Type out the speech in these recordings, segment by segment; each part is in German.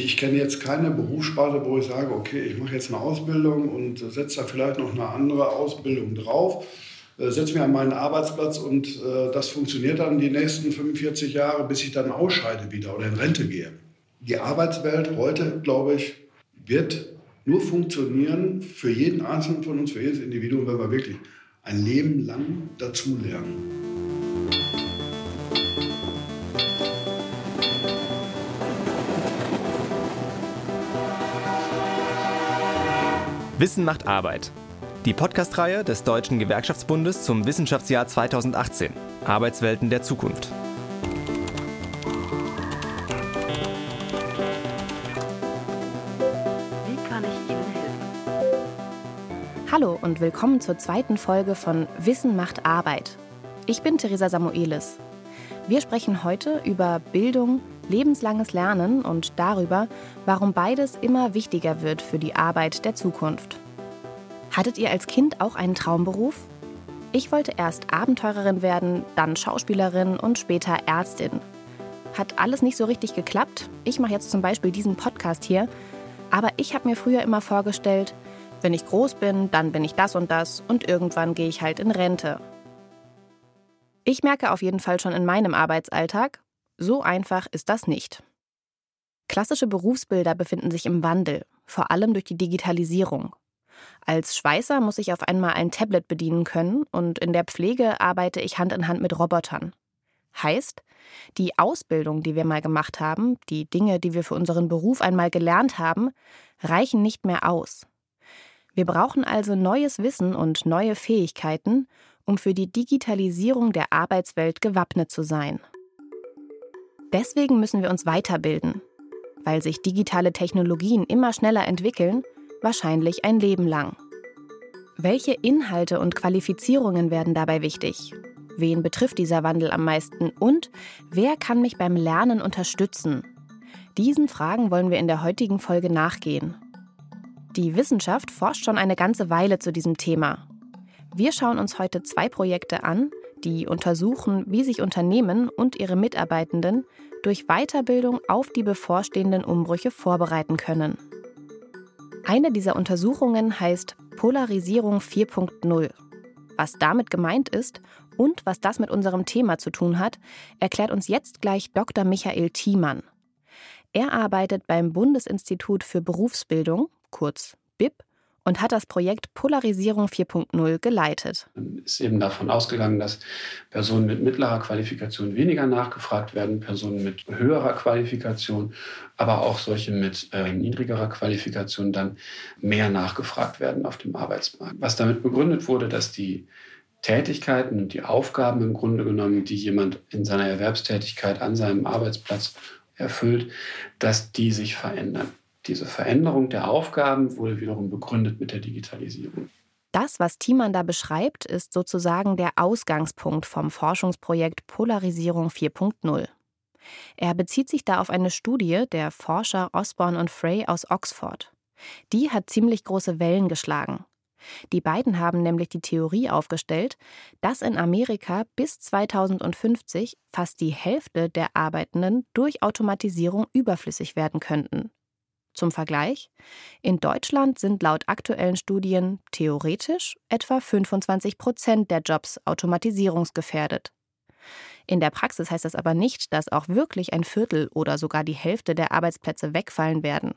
Ich kenne jetzt keine Berufssparte, wo ich sage, okay, ich mache jetzt eine Ausbildung und setze da vielleicht noch eine andere Ausbildung drauf, äh, setze mich an meinen Arbeitsplatz und äh, das funktioniert dann die nächsten 45 Jahre, bis ich dann ausscheide wieder oder in Rente gehe. Die Arbeitswelt heute, glaube ich, wird nur funktionieren für jeden Einzelnen von uns, für jedes Individuum, wenn wir wirklich ein Leben lang dazulernen. Wissen macht Arbeit. Die Podcast-Reihe des Deutschen Gewerkschaftsbundes zum Wissenschaftsjahr 2018. Arbeitswelten der Zukunft. Wie kann ich Ihnen helfen? Hallo und willkommen zur zweiten Folge von Wissen macht Arbeit. Ich bin Theresa Samuelis. Wir sprechen heute über Bildung, lebenslanges Lernen und darüber, warum beides immer wichtiger wird für die Arbeit der Zukunft. Hattet ihr als Kind auch einen Traumberuf? Ich wollte erst Abenteurerin werden, dann Schauspielerin und später Ärztin. Hat alles nicht so richtig geklappt. Ich mache jetzt zum Beispiel diesen Podcast hier. Aber ich habe mir früher immer vorgestellt, wenn ich groß bin, dann bin ich das und das und irgendwann gehe ich halt in Rente. Ich merke auf jeden Fall schon in meinem Arbeitsalltag, so einfach ist das nicht. Klassische Berufsbilder befinden sich im Wandel, vor allem durch die Digitalisierung. Als Schweißer muss ich auf einmal ein Tablet bedienen können und in der Pflege arbeite ich Hand in Hand mit Robotern. Heißt, die Ausbildung, die wir mal gemacht haben, die Dinge, die wir für unseren Beruf einmal gelernt haben, reichen nicht mehr aus. Wir brauchen also neues Wissen und neue Fähigkeiten, um für die Digitalisierung der Arbeitswelt gewappnet zu sein. Deswegen müssen wir uns weiterbilden, weil sich digitale Technologien immer schneller entwickeln, wahrscheinlich ein Leben lang. Welche Inhalte und Qualifizierungen werden dabei wichtig? Wen betrifft dieser Wandel am meisten? Und wer kann mich beim Lernen unterstützen? Diesen Fragen wollen wir in der heutigen Folge nachgehen. Die Wissenschaft forscht schon eine ganze Weile zu diesem Thema. Wir schauen uns heute zwei Projekte an, die untersuchen, wie sich Unternehmen und ihre Mitarbeitenden durch Weiterbildung auf die bevorstehenden Umbrüche vorbereiten können. Eine dieser Untersuchungen heißt Polarisierung 4.0. Was damit gemeint ist und was das mit unserem Thema zu tun hat, erklärt uns jetzt gleich Dr. Michael Thiemann. Er arbeitet beim Bundesinstitut für Berufsbildung, kurz BIP, und hat das Projekt Polarisierung 4.0 geleitet. Man ist eben davon ausgegangen, dass Personen mit mittlerer Qualifikation weniger nachgefragt werden, Personen mit höherer Qualifikation, aber auch solche mit äh, niedrigerer Qualifikation dann mehr nachgefragt werden auf dem Arbeitsmarkt. Was damit begründet wurde, dass die Tätigkeiten und die Aufgaben im Grunde genommen, die jemand in seiner Erwerbstätigkeit an seinem Arbeitsplatz erfüllt, dass die sich verändern. Diese Veränderung der Aufgaben wurde wiederum begründet mit der Digitalisierung. Das, was Thiemann da beschreibt, ist sozusagen der Ausgangspunkt vom Forschungsprojekt Polarisierung 4.0. Er bezieht sich da auf eine Studie der Forscher Osborne und Frey aus Oxford. Die hat ziemlich große Wellen geschlagen. Die beiden haben nämlich die Theorie aufgestellt, dass in Amerika bis 2050 fast die Hälfte der Arbeitenden durch Automatisierung überflüssig werden könnten. Zum Vergleich, in Deutschland sind laut aktuellen Studien theoretisch etwa 25 Prozent der Jobs automatisierungsgefährdet. In der Praxis heißt das aber nicht, dass auch wirklich ein Viertel oder sogar die Hälfte der Arbeitsplätze wegfallen werden.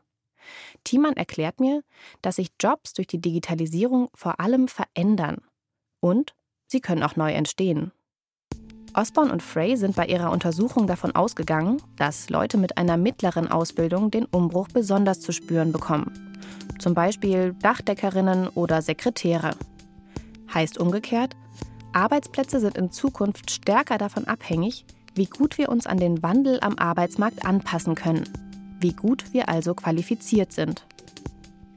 Thiemann erklärt mir, dass sich Jobs durch die Digitalisierung vor allem verändern. Und sie können auch neu entstehen. Osborne und Frey sind bei ihrer Untersuchung davon ausgegangen, dass Leute mit einer mittleren Ausbildung den Umbruch besonders zu spüren bekommen. Zum Beispiel Dachdeckerinnen oder Sekretäre. Heißt umgekehrt, Arbeitsplätze sind in Zukunft stärker davon abhängig, wie gut wir uns an den Wandel am Arbeitsmarkt anpassen können, wie gut wir also qualifiziert sind.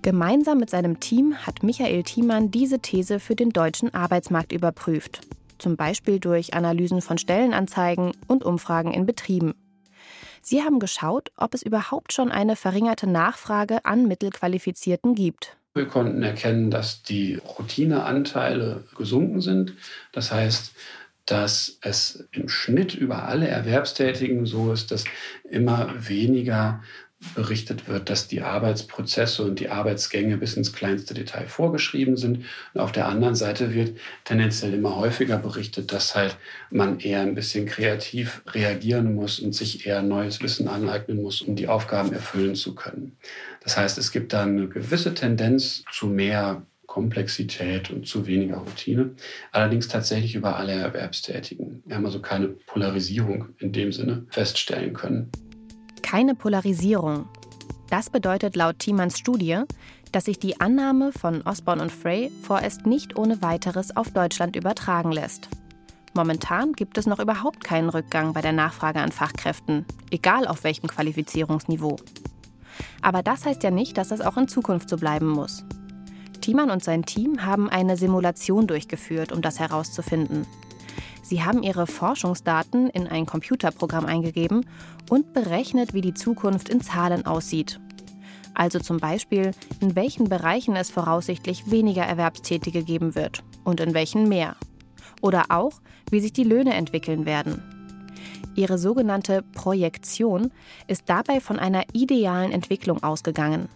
Gemeinsam mit seinem Team hat Michael Thiemann diese These für den deutschen Arbeitsmarkt überprüft zum Beispiel durch Analysen von Stellenanzeigen und Umfragen in Betrieben. Sie haben geschaut, ob es überhaupt schon eine verringerte Nachfrage an Mittelqualifizierten gibt. Wir konnten erkennen, dass die Routineanteile gesunken sind. Das heißt, dass es im Schnitt über alle Erwerbstätigen so ist, dass immer weniger berichtet wird, dass die Arbeitsprozesse und die Arbeitsgänge bis ins kleinste Detail vorgeschrieben sind. Und auf der anderen Seite wird tendenziell immer häufiger berichtet, dass halt man eher ein bisschen kreativ reagieren muss und sich eher neues Wissen aneignen muss, um die Aufgaben erfüllen zu können. Das heißt, es gibt da eine gewisse Tendenz zu mehr Komplexität und zu weniger Routine. Allerdings tatsächlich über alle Erwerbstätigen. Wir haben also keine Polarisierung in dem Sinne feststellen können. Keine Polarisierung. Das bedeutet laut Thiemanns Studie, dass sich die Annahme von Osborne und Frey vorerst nicht ohne weiteres auf Deutschland übertragen lässt. Momentan gibt es noch überhaupt keinen Rückgang bei der Nachfrage an Fachkräften, egal auf welchem Qualifizierungsniveau. Aber das heißt ja nicht, dass das auch in Zukunft so bleiben muss. Thiemann und sein Team haben eine Simulation durchgeführt, um das herauszufinden. Sie haben ihre Forschungsdaten in ein Computerprogramm eingegeben und berechnet, wie die Zukunft in Zahlen aussieht. Also zum Beispiel, in welchen Bereichen es voraussichtlich weniger Erwerbstätige geben wird und in welchen mehr. Oder auch, wie sich die Löhne entwickeln werden. Ihre sogenannte Projektion ist dabei von einer idealen Entwicklung ausgegangen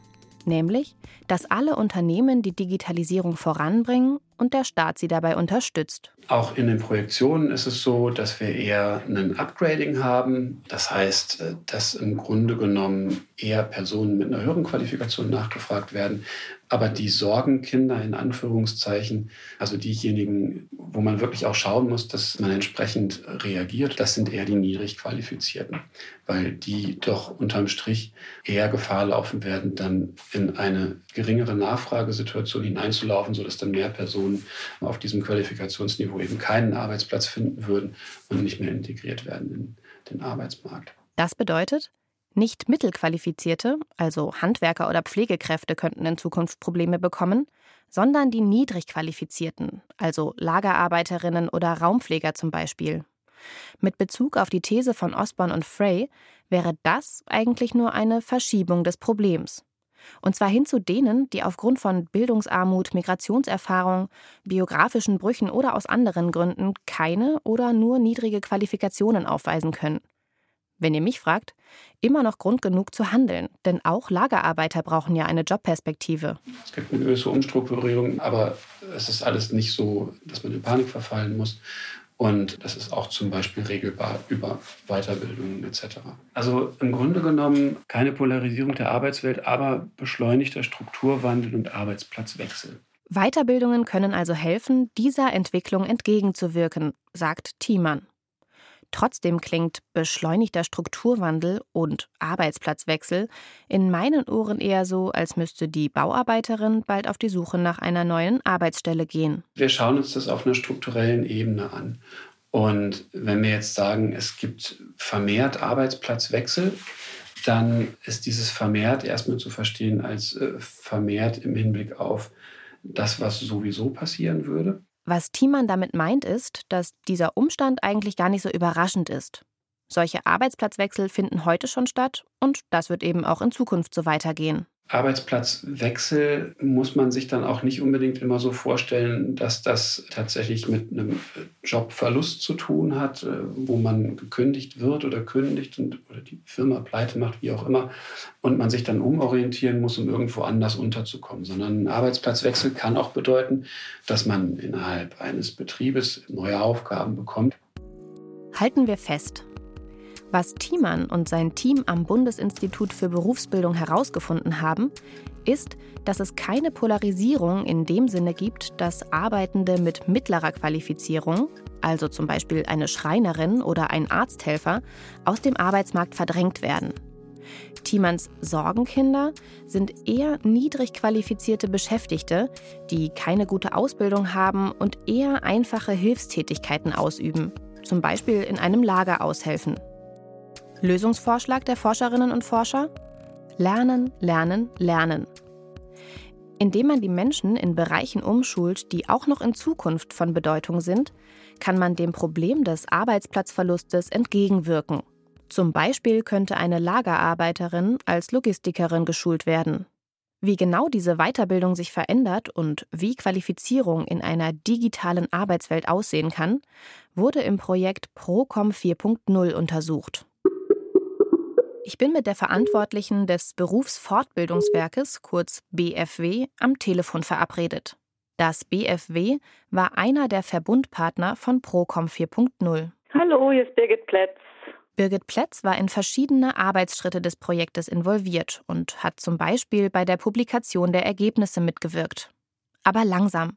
nämlich, dass alle Unternehmen die Digitalisierung voranbringen und der Staat sie dabei unterstützt. Auch in den Projektionen ist es so, dass wir eher ein Upgrading haben. Das heißt, äh, dass im Grunde genommen eher Personen mit einer höheren Qualifikation nachgefragt werden, aber die Sorgenkinder in Anführungszeichen, also diejenigen, wo man wirklich auch schauen muss, dass man entsprechend reagiert, das sind eher die niedrig qualifizierten, weil die doch unterm Strich eher Gefahr laufen werden, dann in eine geringere Nachfragesituation hineinzulaufen, sodass dann mehr Personen auf diesem Qualifikationsniveau eben keinen Arbeitsplatz finden würden und nicht mehr integriert werden in den Arbeitsmarkt. Das bedeutet, nicht Mittelqualifizierte, also Handwerker oder Pflegekräfte, könnten in Zukunft Probleme bekommen, sondern die Niedrigqualifizierten, also Lagerarbeiterinnen oder Raumpfleger zum Beispiel. Mit Bezug auf die These von Osborne und Frey wäre das eigentlich nur eine Verschiebung des Problems. Und zwar hin zu denen, die aufgrund von Bildungsarmut, Migrationserfahrung, biografischen Brüchen oder aus anderen Gründen keine oder nur niedrige Qualifikationen aufweisen können. Wenn ihr mich fragt, immer noch Grund genug zu handeln, denn auch Lagerarbeiter brauchen ja eine Jobperspektive. Es gibt eine gewisse Umstrukturierung, aber es ist alles nicht so, dass man in Panik verfallen muss. Und das ist auch zum Beispiel regelbar über Weiterbildungen etc. Also im Grunde genommen keine Polarisierung der Arbeitswelt, aber beschleunigter Strukturwandel und Arbeitsplatzwechsel. Weiterbildungen können also helfen, dieser Entwicklung entgegenzuwirken, sagt Thiemann. Trotzdem klingt beschleunigter Strukturwandel und Arbeitsplatzwechsel in meinen Ohren eher so, als müsste die Bauarbeiterin bald auf die Suche nach einer neuen Arbeitsstelle gehen. Wir schauen uns das auf einer strukturellen Ebene an. Und wenn wir jetzt sagen, es gibt vermehrt Arbeitsplatzwechsel, dann ist dieses vermehrt erstmal zu verstehen als äh, vermehrt im Hinblick auf das, was sowieso passieren würde. Was Thiemann damit meint, ist, dass dieser Umstand eigentlich gar nicht so überraschend ist. Solche Arbeitsplatzwechsel finden heute schon statt und das wird eben auch in Zukunft so weitergehen. Arbeitsplatzwechsel muss man sich dann auch nicht unbedingt immer so vorstellen, dass das tatsächlich mit einem Jobverlust zu tun hat, äh, wo man gekündigt wird oder kündigt und, oder die Firma pleite macht, wie auch immer, und man sich dann umorientieren muss, um irgendwo anders unterzukommen, sondern ein Arbeitsplatzwechsel kann auch bedeuten, dass man innerhalb eines Betriebes neue Aufgaben bekommt. Halten wir fest, was Thiemann und sein Team am Bundesinstitut für Berufsbildung herausgefunden haben, ist, dass es keine Polarisierung in dem Sinne gibt, dass Arbeitende mit mittlerer Qualifizierung, also zum Beispiel eine Schreinerin oder ein Arzthelfer, aus dem Arbeitsmarkt verdrängt werden. Thiemanns Sorgenkinder sind eher niedrig qualifizierte Beschäftigte, die keine gute Ausbildung haben und eher einfache Hilfstätigkeiten ausüben, zum Beispiel in einem Lager aushelfen. Lösungsvorschlag der Forscherinnen und Forscher? Lernen, lernen, lernen. Indem man die Menschen in Bereichen umschult, die auch noch in Zukunft von Bedeutung sind, kann man dem Problem des Arbeitsplatzverlustes entgegenwirken. Zum Beispiel könnte eine Lagerarbeiterin als Logistikerin geschult werden. Wie genau diese Weiterbildung sich verändert und wie Qualifizierung in einer digitalen Arbeitswelt aussehen kann, wurde im Projekt Procom 4.0 untersucht. Ich bin mit der Verantwortlichen des Berufsfortbildungswerkes, kurz BFW, am Telefon verabredet. Das BFW war einer der Verbundpartner von Procom 4.0. Hallo, hier ist Birgit Plätz. Birgit Plätz war in verschiedene Arbeitsschritte des Projektes involviert und hat zum Beispiel bei der Publikation der Ergebnisse mitgewirkt. Aber langsam.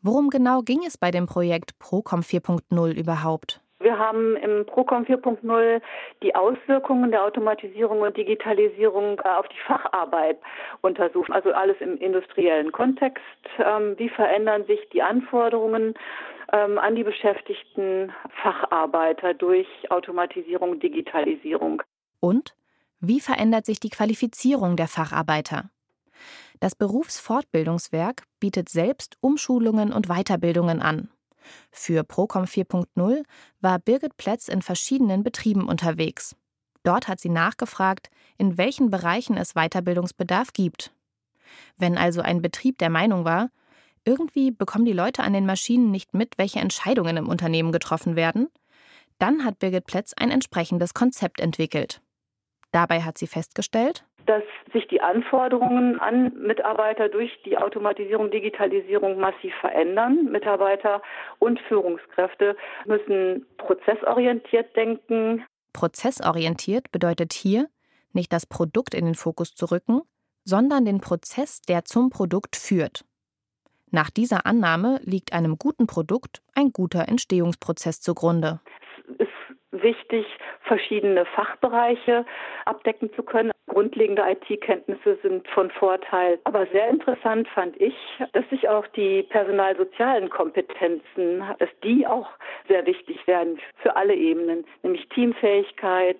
Worum genau ging es bei dem Projekt Procom 4.0 überhaupt? Wir haben im Procom 4.0 die Auswirkungen der Automatisierung und Digitalisierung äh, auf die Facharbeit untersucht. Also alles im industriellen Kontext. Ähm, wie verändern sich die Anforderungen ähm, an die beschäftigten Facharbeiter durch Automatisierung und Digitalisierung? Und wie verändert sich die Qualifizierung der Facharbeiter? Das Berufsfortbildungswerk bietet selbst Umschulungen und Weiterbildungen an. Für Procom 4.0 war Birgit Plätz in verschiedenen Betrieben unterwegs. Dort hat sie nachgefragt, in welchen Bereichen es Weiterbildungsbedarf gibt. Wenn also ein Betrieb der Meinung war, irgendwie bekommen die Leute an den Maschinen nicht mit, welche Entscheidungen im Unternehmen getroffen werden, dann hat Birgit Plätz ein entsprechendes Konzept entwickelt. Dabei hat sie festgestellt, dass sich die Anforderungen an Mitarbeiter durch die Automatisierung, Digitalisierung massiv verändern. Mitarbeiter und Führungskräfte müssen prozessorientiert denken. Prozessorientiert bedeutet hier, nicht das Produkt in den Fokus zu rücken, sondern den Prozess, der zum Produkt führt. Nach dieser Annahme liegt einem guten Produkt ein guter Entstehungsprozess zugrunde. Es wichtig, verschiedene Fachbereiche abdecken zu können. Grundlegende IT-Kenntnisse sind von Vorteil. Aber sehr interessant fand ich, dass sich auch die personalsozialen Kompetenzen, dass die auch sehr wichtig werden für alle Ebenen, nämlich Teamfähigkeit,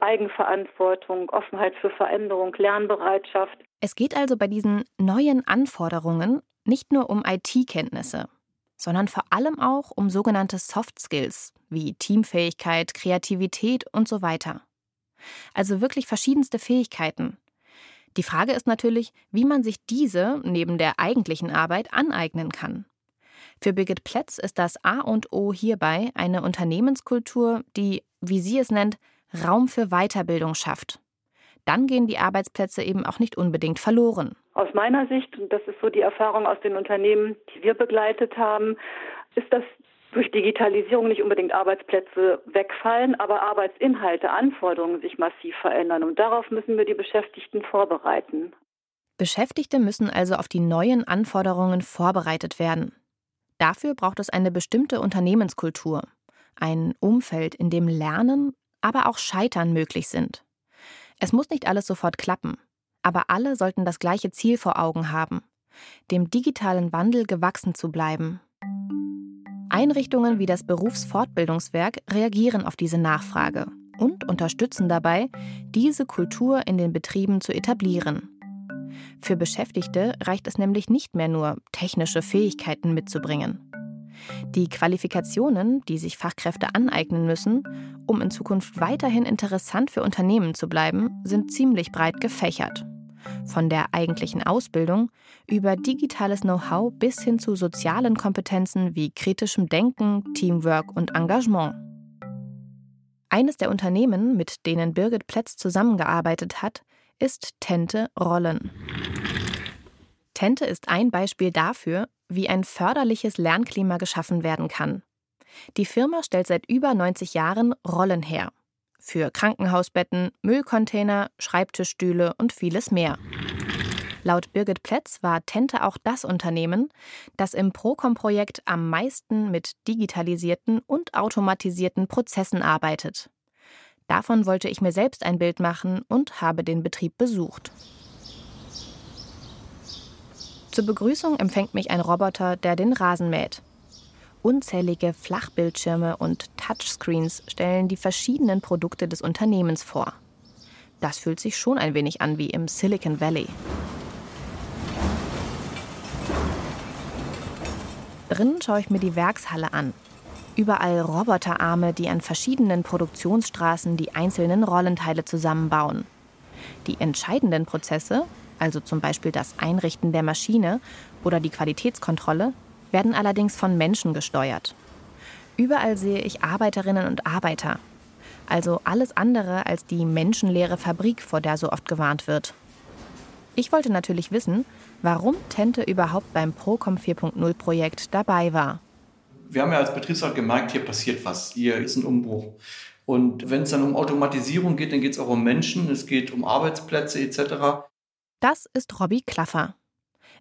Eigenverantwortung, Offenheit für Veränderung, Lernbereitschaft. Es geht also bei diesen neuen Anforderungen nicht nur um IT-Kenntnisse, sondern vor allem auch um sogenannte Soft Skills wie Teamfähigkeit, Kreativität und so weiter. Also wirklich verschiedenste Fähigkeiten. Die Frage ist natürlich, wie man sich diese neben der eigentlichen Arbeit aneignen kann. Für Birgit Plätz ist das A und O hierbei eine Unternehmenskultur, die, wie sie es nennt, Raum für Weiterbildung schafft. Dann gehen die Arbeitsplätze eben auch nicht unbedingt verloren. Aus meiner Sicht, und das ist so die Erfahrung aus den Unternehmen, die wir begleitet haben, ist das durch Digitalisierung nicht unbedingt Arbeitsplätze wegfallen, aber Arbeitsinhalte, Anforderungen sich massiv verändern. Und darauf müssen wir die Beschäftigten vorbereiten. Beschäftigte müssen also auf die neuen Anforderungen vorbereitet werden. Dafür braucht es eine bestimmte Unternehmenskultur, ein Umfeld, in dem Lernen, aber auch Scheitern möglich sind. Es muss nicht alles sofort klappen, aber alle sollten das gleiche Ziel vor Augen haben, dem digitalen Wandel gewachsen zu bleiben. Einrichtungen wie das Berufsfortbildungswerk reagieren auf diese Nachfrage und unterstützen dabei, diese Kultur in den Betrieben zu etablieren. Für Beschäftigte reicht es nämlich nicht mehr nur, technische Fähigkeiten mitzubringen. Die Qualifikationen, die sich Fachkräfte aneignen müssen, um in Zukunft weiterhin interessant für Unternehmen zu bleiben, sind ziemlich breit gefächert von der eigentlichen Ausbildung über digitales Know-how bis hin zu sozialen Kompetenzen wie kritischem Denken, Teamwork und Engagement. Eines der Unternehmen, mit denen Birgit Plätz zusammengearbeitet hat, ist Tente Rollen. Tente ist ein Beispiel dafür, wie ein förderliches Lernklima geschaffen werden kann. Die Firma stellt seit über 90 Jahren Rollen her für Krankenhausbetten, Müllcontainer, Schreibtischstühle und vieles mehr. Laut Birgit Plätz war Tente auch das Unternehmen, das im Procom-Projekt am meisten mit digitalisierten und automatisierten Prozessen arbeitet. Davon wollte ich mir selbst ein Bild machen und habe den Betrieb besucht. Zur Begrüßung empfängt mich ein Roboter, der den Rasen mäht. Unzählige Flachbildschirme und Touchscreens stellen die verschiedenen Produkte des Unternehmens vor. Das fühlt sich schon ein wenig an wie im Silicon Valley. Drinnen schaue ich mir die Werkshalle an. Überall Roboterarme, die an verschiedenen Produktionsstraßen die einzelnen Rollenteile zusammenbauen. Die entscheidenden Prozesse, also zum Beispiel das Einrichten der Maschine oder die Qualitätskontrolle, werden allerdings von Menschen gesteuert. Überall sehe ich Arbeiterinnen und Arbeiter. Also alles andere als die menschenleere Fabrik, vor der so oft gewarnt wird. Ich wollte natürlich wissen, warum Tente überhaupt beim Procom 4.0 Projekt dabei war. Wir haben ja als Betriebsrat gemerkt, hier passiert was, hier ist ein Umbruch. Und wenn es dann um Automatisierung geht, dann geht es auch um Menschen, es geht um Arbeitsplätze etc. Das ist Robby Klaffer.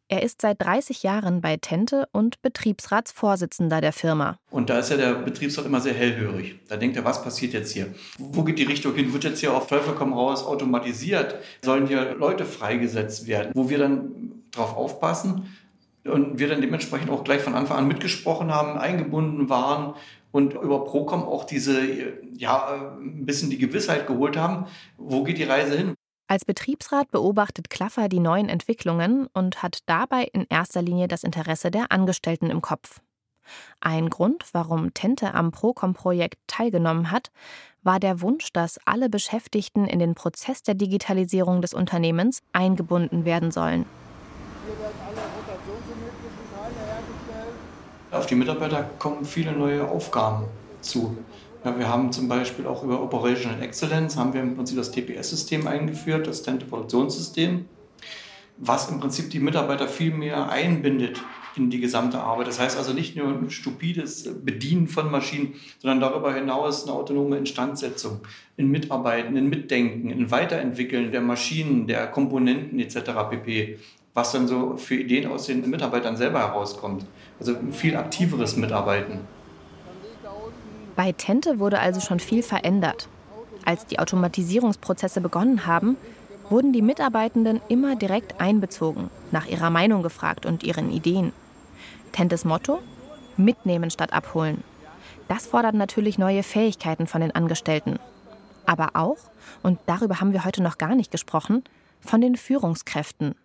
Er ist seit 30 Jahren bei Tente und Betriebsratsvorsitzender der Firma. Und da ist ja der Betriebsrat immer sehr hellhörig. Da denkt er, was passiert jetzt hier? Wo geht die Richtung hin? Wird jetzt hier auf Teufel komm raus automatisiert? Sollen hier Leute freigesetzt werden? Wo wir dann drauf aufpassen und wir dann dementsprechend auch gleich von Anfang an mitgesprochen haben, eingebunden waren und über Procom auch diese, ja, ein bisschen die Gewissheit geholt haben, wo geht die Reise hin? Als Betriebsrat beobachtet Klaffer die neuen Entwicklungen und hat dabei in erster Linie das Interesse der Angestellten im Kopf. Ein Grund, warum Tente am Procom-Projekt teilgenommen hat, war der Wunsch, dass alle Beschäftigten in den Prozess der Digitalisierung des Unternehmens eingebunden werden sollen. Auf die Mitarbeiter kommen viele neue Aufgaben zu. Ja, wir haben zum Beispiel auch über Operational Excellence haben wir im Prinzip das TPS-System eingeführt, das Tente-Produktionssystem, was im Prinzip die Mitarbeiter viel mehr einbindet in die gesamte Arbeit. Das heißt also nicht nur ein stupides Bedienen von Maschinen, sondern darüber hinaus eine autonome Instandsetzung, in Mitarbeiten, in Mitdenken, in Weiterentwickeln der Maschinen, der Komponenten etc. pp. Was dann so für Ideen aus den Mitarbeitern selber herauskommt. Also viel aktiveres Mitarbeiten. Bei Tente wurde also schon viel verändert. Als die Automatisierungsprozesse begonnen haben, wurden die Mitarbeitenden immer direkt einbezogen, nach ihrer Meinung gefragt und ihren Ideen. Tentes Motto? Mitnehmen statt abholen. Das fordert natürlich neue Fähigkeiten von den Angestellten. Aber auch, und darüber haben wir heute noch gar nicht gesprochen, von den Führungskräften.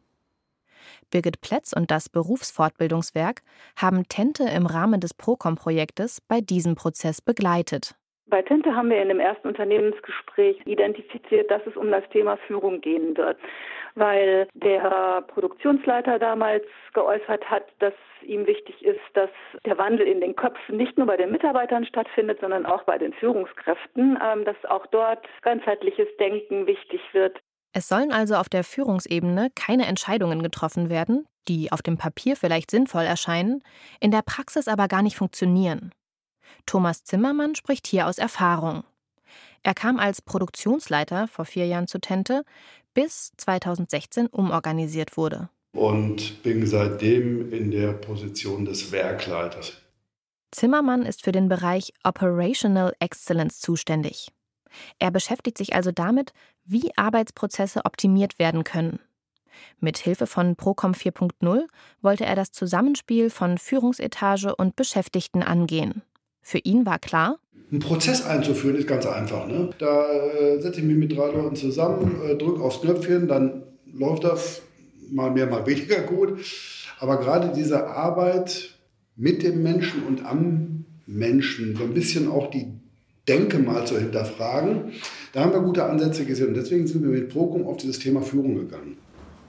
Birgit Plätz und das Berufsfortbildungswerk haben Tente im Rahmen des Procom-Projektes bei diesem Prozess begleitet. Bei Tente haben wir in dem ersten Unternehmensgespräch identifiziert, dass es um das Thema Führung gehen wird, weil der Produktionsleiter damals geäußert hat, dass ihm wichtig ist, dass der Wandel in den Köpfen nicht nur bei den Mitarbeitern stattfindet, sondern auch bei den Führungskräften, ähm, dass auch dort ganzheitliches Denken wichtig wird. Es sollen also auf der Führungsebene keine Entscheidungen getroffen werden, die auf dem Papier vielleicht sinnvoll erscheinen, in der Praxis aber gar nicht funktionieren. Thomas Zimmermann spricht hier aus Erfahrung. Er kam als Produktionsleiter vor vier Jahren zu Tente, bis 2016 umorganisiert wurde. Und bin seitdem in der Position des Werkleiters. Zimmermann ist für den Bereich Operational Excellence zuständig. Er beschäftigt sich also damit, wie Arbeitsprozesse optimiert werden können. Mit Hilfe von Procom 4.0 wollte er das Zusammenspiel von Führungsetage und Beschäftigten angehen. Für ihn war klar, einen Prozess einzuführen ist ganz einfach. Ne? Da äh, setze ich mich mit drei Leuten zusammen, äh, drücke aufs Knöpfchen, dann läuft das mal mehr, mal weniger gut. Aber gerade diese Arbeit mit dem Menschen und am Menschen, so ein bisschen auch die Denke mal zu hinterfragen, da haben wir gute Ansätze gesehen. Und deswegen sind wir mit Procom auf dieses Thema Führung gegangen.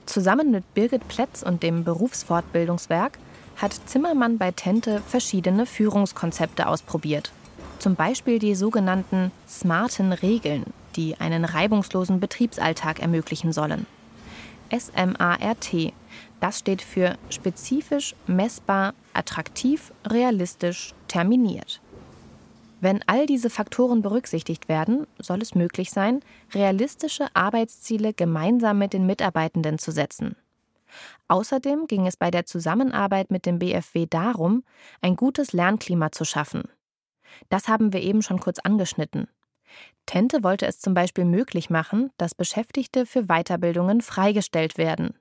Zusammen mit Birgit Plätz und dem Berufsfortbildungswerk hat Zimmermann bei Tente verschiedene Führungskonzepte ausprobiert. Zum Beispiel die sogenannten smarten Regeln, die einen reibungslosen Betriebsalltag ermöglichen sollen. SMART, das steht für spezifisch, messbar, attraktiv, realistisch, terminiert. Wenn all diese Faktoren berücksichtigt werden, soll es möglich sein, realistische Arbeitsziele gemeinsam mit den Mitarbeitenden zu setzen. Außerdem ging es bei der Zusammenarbeit mit dem BFW darum, ein gutes Lernklima zu schaffen. Das haben wir eben schon kurz angeschnitten. Tente wollte es zum Beispiel möglich machen, dass Beschäftigte für Weiterbildungen freigestellt werden.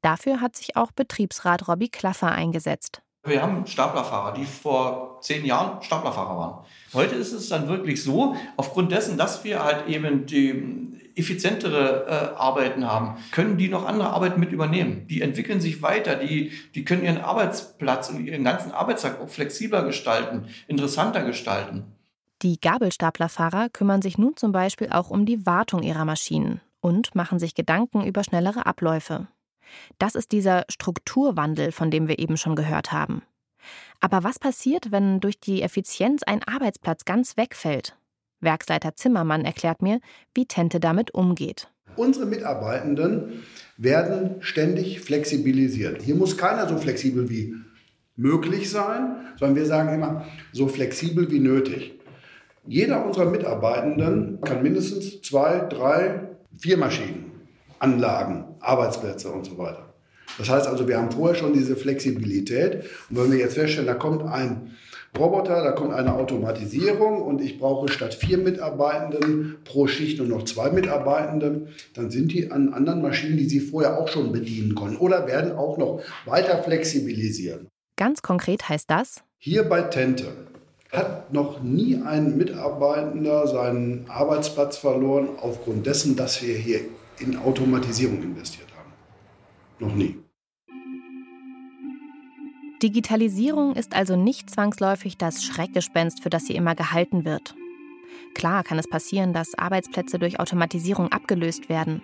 Dafür hat sich auch Betriebsrat Robby Klaffer eingesetzt. Wir haben Staplerfahrer, die vor zehn Jahren Staplerfahrer waren. Heute ist es dann wirklich so, aufgrund dessen, dass wir halt eben die effizientere äh, Arbeiten haben, können die noch andere Arbeiten mit übernehmen. Die entwickeln sich weiter, die, die können ihren Arbeitsplatz und ihren ganzen Arbeitstag auch flexibler gestalten, interessanter gestalten. Die Gabelstaplerfahrer kümmern sich nun zum Beispiel auch um die Wartung ihrer Maschinen und machen sich Gedanken über schnellere Abläufe. Das ist dieser Strukturwandel, von dem wir eben schon gehört haben. Aber was passiert, wenn durch die Effizienz ein Arbeitsplatz ganz wegfällt? Werksleiter Zimmermann erklärt mir, wie Tente damit umgeht. Unsere Mitarbeitenden werden ständig flexibilisiert. Hier muss keiner so flexibel wie möglich sein, sondern wir sagen immer so flexibel wie nötig. Jeder unserer Mitarbeitenden kann mindestens zwei, drei, vier Maschinen, Anlagen, Arbeitsplätze und so weiter. Das heißt also, wir haben vorher schon diese Flexibilität. Und wenn wir jetzt feststellen, da kommt ein Roboter, da kommt eine Automatisierung und ich brauche statt vier Mitarbeitenden pro Schicht nur noch zwei Mitarbeitenden, dann sind die an anderen Maschinen, die sie vorher auch schon bedienen konnten oder werden auch noch weiter flexibilisieren. Ganz konkret heißt das? Hier bei Tente hat noch nie ein Mitarbeitender seinen Arbeitsplatz verloren aufgrund dessen, dass wir hier in Automatisierung investiert haben. Noch nie. Digitalisierung ist also nicht zwangsläufig das Schreckgespenst, für das sie immer gehalten wird. Klar kann es passieren, dass Arbeitsplätze durch Automatisierung abgelöst werden.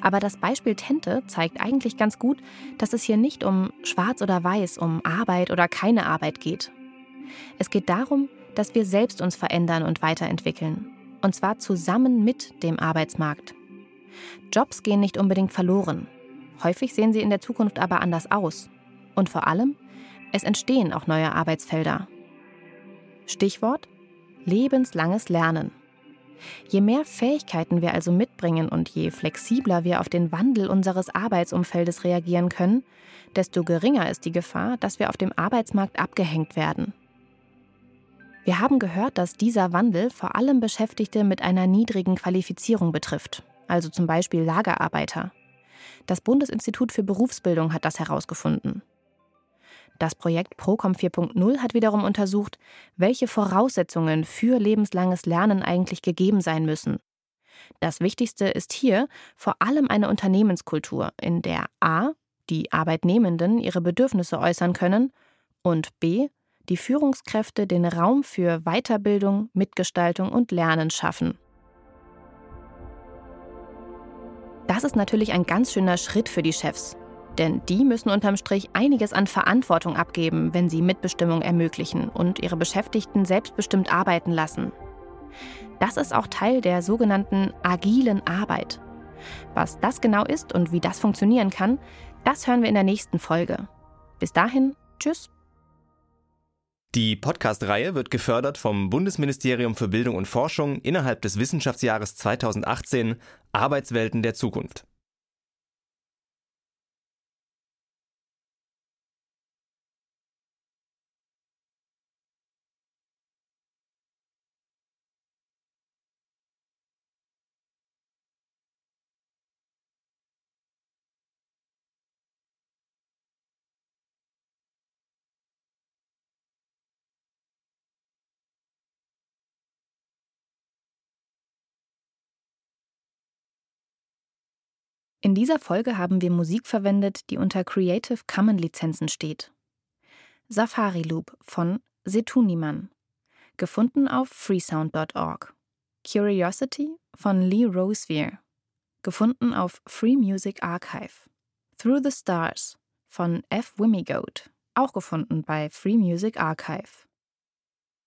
Aber das Beispiel Tente zeigt eigentlich ganz gut, dass es hier nicht um Schwarz oder Weiß, um Arbeit oder keine Arbeit geht. Es geht darum, dass wir selbst uns verändern und weiterentwickeln. Und zwar zusammen mit dem Arbeitsmarkt. Jobs gehen nicht unbedingt verloren. Häufig sehen sie in der Zukunft aber anders aus. Und vor allem, es entstehen auch neue Arbeitsfelder. Stichwort lebenslanges Lernen. Je mehr Fähigkeiten wir also mitbringen und je flexibler wir auf den Wandel unseres Arbeitsumfeldes reagieren können, desto geringer ist die Gefahr, dass wir auf dem Arbeitsmarkt abgehängt werden. Wir haben gehört, dass dieser Wandel vor allem Beschäftigte mit einer niedrigen Qualifizierung betrifft, also zum Beispiel Lagerarbeiter. Das Bundesinstitut für Berufsbildung hat das herausgefunden. Das Projekt Procom 4.0 hat wiederum untersucht, welche Voraussetzungen für lebenslanges Lernen eigentlich gegeben sein müssen. Das Wichtigste ist hier vor allem eine Unternehmenskultur, in der a. die Arbeitnehmenden ihre Bedürfnisse äußern können und b. die Führungskräfte den Raum für Weiterbildung, Mitgestaltung und Lernen schaffen. Das ist natürlich ein ganz schöner Schritt für die Chefs, denn die müssen unterm Strich einiges an Verantwortung abgeben, wenn sie Mitbestimmung ermöglichen und ihre Beschäftigten selbstbestimmt arbeiten lassen. Das ist auch Teil der sogenannten agilen Arbeit. Was das genau ist und wie das funktionieren kann, das hören wir in der nächsten Folge. Bis dahin, tschüss. Die Podcast-Reihe wird gefördert vom Bundesministerium für Bildung und Forschung innerhalb des Wissenschaftsjahres 2018 Arbeitswelten der Zukunft. In dieser Folge haben wir Musik verwendet, die unter Creative Commons Lizenzen steht. Safari Loop von Setuniman, gefunden auf freesound.org. Curiosity von Lee Rosevear, gefunden auf Free Music Archive. Through the Stars von F. Wimigoat, auch gefunden bei Free Music Archive.